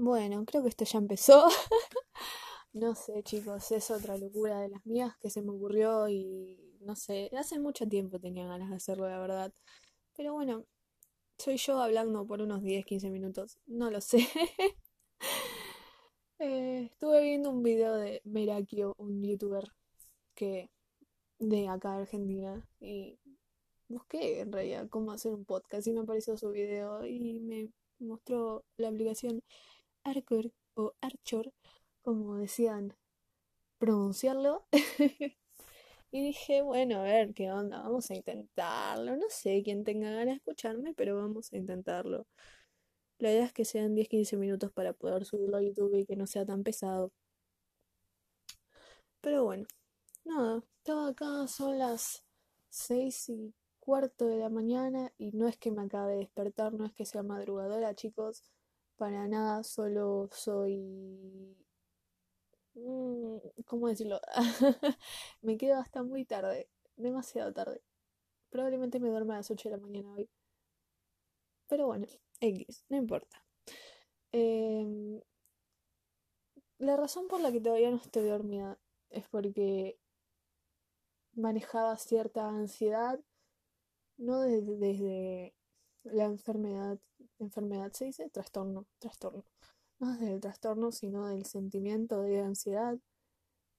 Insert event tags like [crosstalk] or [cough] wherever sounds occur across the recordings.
Bueno, creo que esto ya empezó. [laughs] no sé, chicos, es otra locura de las mías que se me ocurrió y no sé, hace mucho tiempo tenía ganas de hacerlo, la verdad. Pero bueno, soy yo hablando por unos 10, 15 minutos, no lo sé. [laughs] Eh, estuve viendo un video de Merakio, un youtuber que de acá de Argentina y busqué en realidad cómo hacer un podcast y me apareció su video y me mostró la aplicación Arcor o Archor, como decían pronunciarlo. [laughs] y dije, bueno, a ver qué onda, vamos a intentarlo. No sé quién tenga ganas de escucharme, pero vamos a intentarlo. La idea es que sean 10-15 minutos para poder subirlo a YouTube y que no sea tan pesado. Pero bueno, nada, estaba acá, son las 6 y cuarto de la mañana y no es que me acabe de despertar, no es que sea madrugadora, chicos, para nada, solo soy... Mm, ¿Cómo decirlo? [laughs] me quedo hasta muy tarde, demasiado tarde. Probablemente me duerma a las 8 de la mañana hoy. Pero bueno, X, no importa. Em, la razón por la que todavía no estoy dormida es porque manejaba cierta ansiedad no desde, la enfermedad, enfermedad se dice trastorno, trastorno, no desde el trastorno, sino del sentimiento de ansiedad,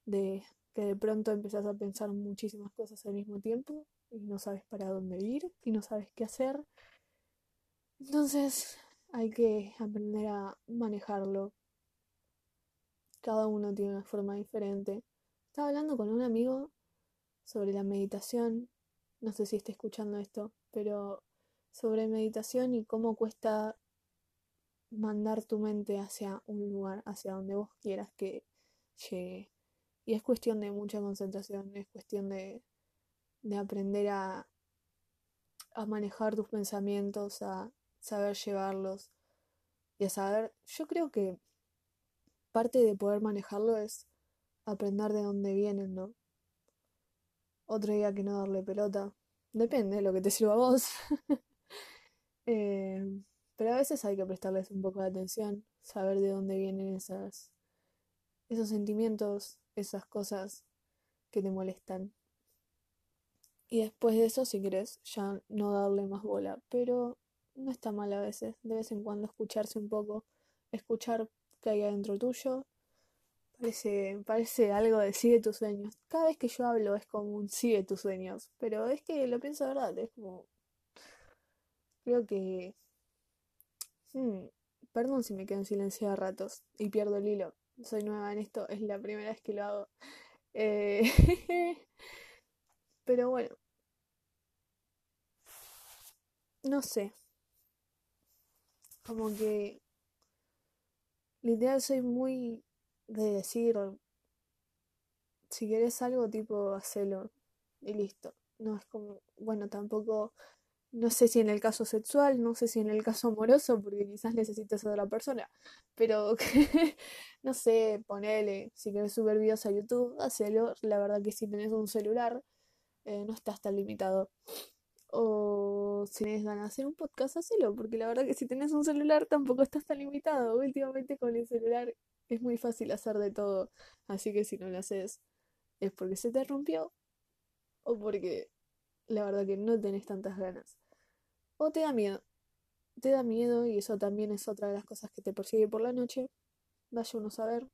de que de pronto empezás a pensar muchísimas cosas al mismo tiempo y no sabes para dónde ir y no sabes qué hacer. Entonces hay que aprender a manejarlo. Cada uno tiene una forma diferente. Estaba hablando con un amigo sobre la meditación no sé si está escuchando esto, pero sobre meditación y cómo cuesta mandar tu mente hacia un lugar, hacia donde vos quieras que llegue. Y es cuestión de mucha concentración, es cuestión de, de aprender a, a manejar tus pensamientos, a saber llevarlos y a saber, yo creo que parte de poder manejarlo es aprender de dónde vienen, ¿no? otro día que no darle pelota. Depende de lo que te sirva a vos. [laughs] Eh, pero a veces hay que prestarles un poco de atención, saber de dónde vienen esas, esos sentimientos, esas cosas que te molestan. Y después de eso, si querés, ya no darle más bola. Pero no está mal a veces, de vez en cuando escucharse un poco, escuchar que hay adentro tuyo Parece, parece algo de sigue tus sueños. Cada vez que yo hablo es como un sigue tus sueños. Pero es que lo pienso de verdad. Es como. Creo que. Hmm, perdón si me quedo en silencio a ratos y pierdo el hilo. Soy nueva en esto, es la primera vez que lo hago. Eh, [laughs] pero bueno. No sé. Como que. Literal soy muy de decir, si querés algo, tipo, hacelo y listo. No es como, bueno, tampoco, no sé si en el caso sexual, no sé si en el caso amoroso, porque quizás necesitas a otra persona, pero [laughs] no sé, ponele, si querés subir videos a YouTube, hacelo. La verdad que si tenés un celular, eh, no estás tan limitado. O si tenés ganas de hacer un podcast, hacelo, porque la verdad que si tenés un celular tampoco estás tan limitado. Últimamente con el celular es muy fácil hacer de todo, así que si no lo haces es porque se te rompió o porque la verdad que no tenés tantas ganas. O te da miedo. Te da miedo y eso también es otra de las cosas que te persigue por la noche. Vaya uno a saber.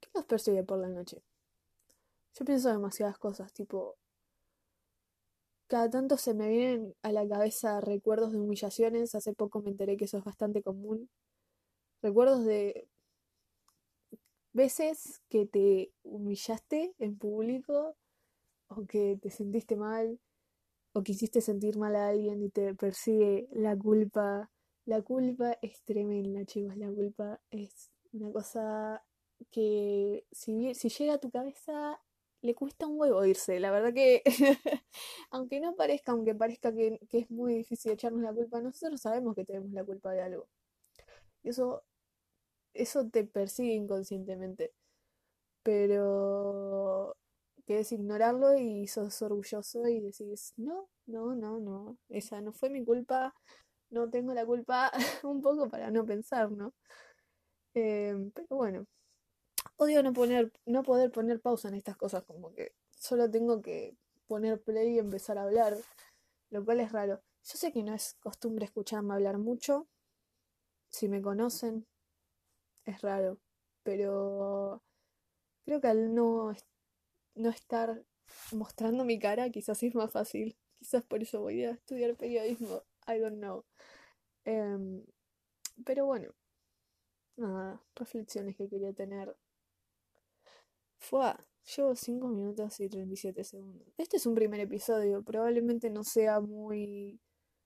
¿Qué nos persigue por la noche? Yo pienso demasiadas cosas, tipo... Cada tanto se me vienen a la cabeza recuerdos de humillaciones. Hace poco me enteré que eso es bastante común recuerdos de veces que te humillaste en público o que te sentiste mal o quisiste sentir mal a alguien y te persigue la culpa. La culpa es tremenda, chicos. La culpa es una cosa que si, si llega a tu cabeza le cuesta un huevo irse. La verdad que, [laughs] aunque no parezca, aunque parezca que, que, es muy difícil echarnos la culpa, nosotros sabemos que tenemos la culpa de algo. Y eso eso te persigue inconscientemente. Pero quieres ignorarlo y sos orgulloso y decís, no, no, no, no, esa no fue mi culpa, no tengo la culpa [laughs] un poco para no pensar, ¿no? Eh, pero bueno, odio no poner, no poder poner pausa en estas cosas, como que solo tengo que poner play y empezar a hablar, lo cual es raro. Yo sé que no es costumbre escucharme hablar mucho, si me conocen, es raro, pero creo que al no, no estar mostrando mi cara, quizás es más fácil. Quizás por eso voy a estudiar periodismo. I don't know. Em, pero bueno, nada, reflexiones que quería tener. Fue, llevo 5 minutos y 37 segundos. Este es un primer episodio, probablemente no sea muy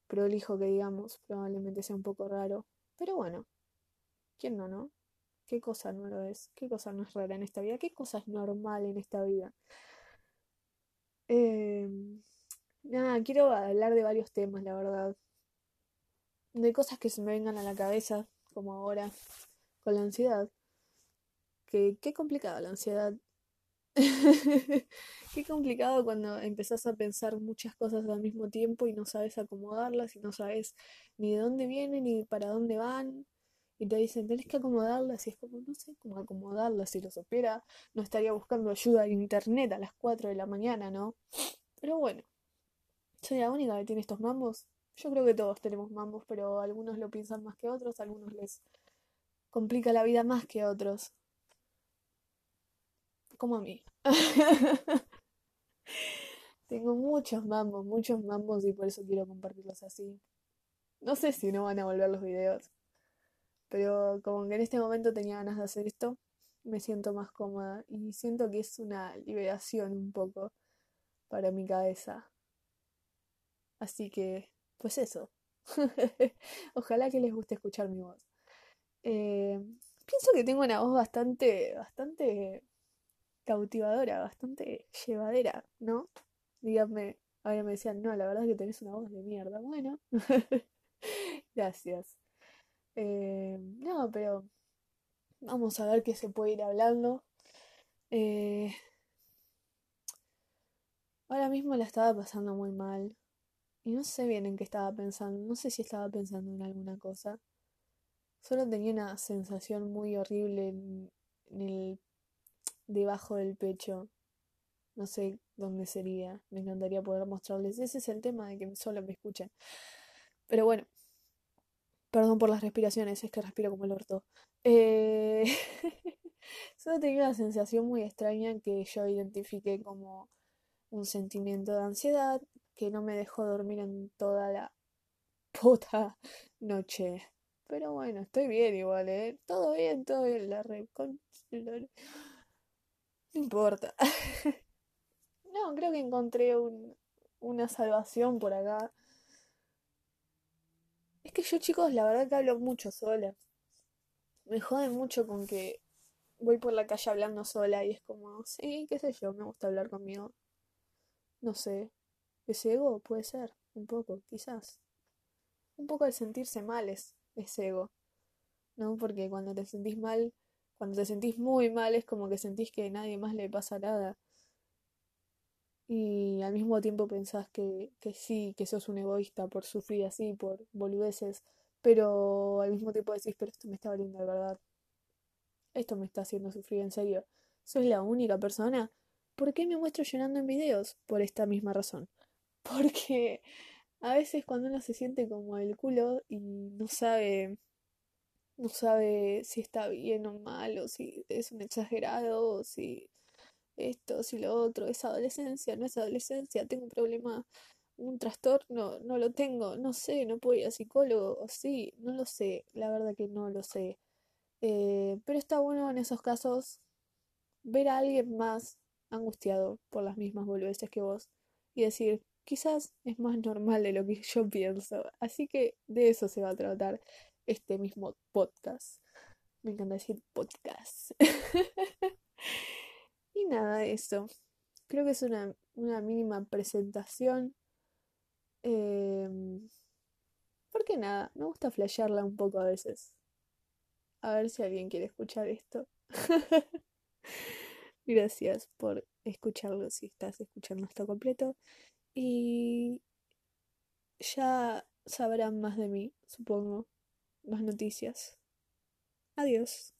prolijo que digamos, probablemente sea un poco raro. Pero bueno, ¿quién no, no? ¿Qué cosa no lo es? ¿Qué cosa no es rara en esta vida? ¿Qué cosa es normal en esta vida? Eh, nada, quiero hablar de varios temas, la verdad. De cosas que se me vengan a la cabeza, como ahora, con la ansiedad. Qué complicada la ansiedad. [laughs] qué complicado cuando empezás a pensar muchas cosas al mismo tiempo y no sabes acomodarlas y no sabes ni de dónde vienen ni para dónde van. Y te dicen, tenés que acomodarlas y es como, no sé cómo acomodarlas. Si lo supiera, no estaría buscando ayuda en internet a las 4 de la mañana, ¿no? Pero bueno, soy la única que tiene estos mambos. Yo creo que todos tenemos mambos, pero algunos lo piensan más que otros, algunos les complica la vida más que otros. Como a mí. [laughs] Tengo muchos mambos, muchos mambos y por eso quiero compartirlos así. No sé si no van a volver los videos, pero como que en este momento tenía ganas de hacer esto, me siento más cómoda y siento que es una liberación un poco para mi cabeza. Así que, pues eso. [laughs] Ojalá que les guste escuchar mi voz. Eh, pienso que tengo una voz bastante, bastante cautivadora, bastante llevadera, ¿no? Díganme, ahora me decían, no, la verdad es que tenés una voz de mierda. Bueno, [laughs] gracias. Eh, no, pero vamos a ver qué se puede ir hablando. Eh, ahora mismo la estaba pasando muy mal. Y no sé bien en qué estaba pensando. No sé si estaba pensando en alguna cosa. Solo tenía una sensación muy horrible en, el debajo del pecho. No sé dónde sería. Me encantaría poder mostrarles. Ese es el tema de que solo me escuchen. Pero bueno. Perdón por las respiraciones, es que respiro como el orto. Eh... [laughs] solo tenía una sensación muy extraña que yo identifiqué como un sentimiento de ansiedad que no me dejó dormir en toda la [laughs] puta noche. Pero bueno, estoy bien igual, ¿eh? Todo bien, todo bien. La re... No importa. [laughs] no, creo que encontré un, una salvación por acá. Es que yo, chicos, la verdad que hablo mucho sola. Me jode mucho con que voy por la calle hablando sola y es como, sí, qué sé yo, me gusta hablar conmigo. No sé, ¿Es ego? Puede ser, un poco, quizás. Un poco de sentirse mal es, ego, ¿no? Porque cuando te sentís mal, cuando te sentís muy mal es como que sentís que a nadie más le pasa nada. Y al mismo tiempo pensás que, que sí, que sos un egoísta por sufrir así, por boludeces, pero al mismo tiempo decís, pero esto me está valiendo de verdad. Esto me está haciendo sufrir en serio. ¿Soy la única persona? ¿Por qué me muestro llorando en videos? Por esta misma razón. [laughs] Porque a veces cuando uno se siente como el culo y no sabe, no sabe si está bien o mal, o si es un exagerado, o si esto, si lo otro, es adolescencia, no es adolescencia, tengo un problema, un trastorno, no lo tengo, no sé, no puedo ir al psicólogo, o sí, no lo sé, la verdad que no lo sé. Eh, pero está bueno en esos casos ver a alguien más angustiado por las mismas boludeces que vos y decir, quizás es más normal de lo que yo pienso. Así que de eso se va a tratar este mismo podcast. Me encanta decir podcast. [laughs] y nada eso. Creo que es una, mínima presentación. Eh, porque nada, me gusta flashearla un poco a veces. A ver si alguien quiere escuchar esto. [laughs] Gracias por escucharlo si estás escuchando esto completo. Y ya sabrán más de mí, supongo, más noticias. Adiós.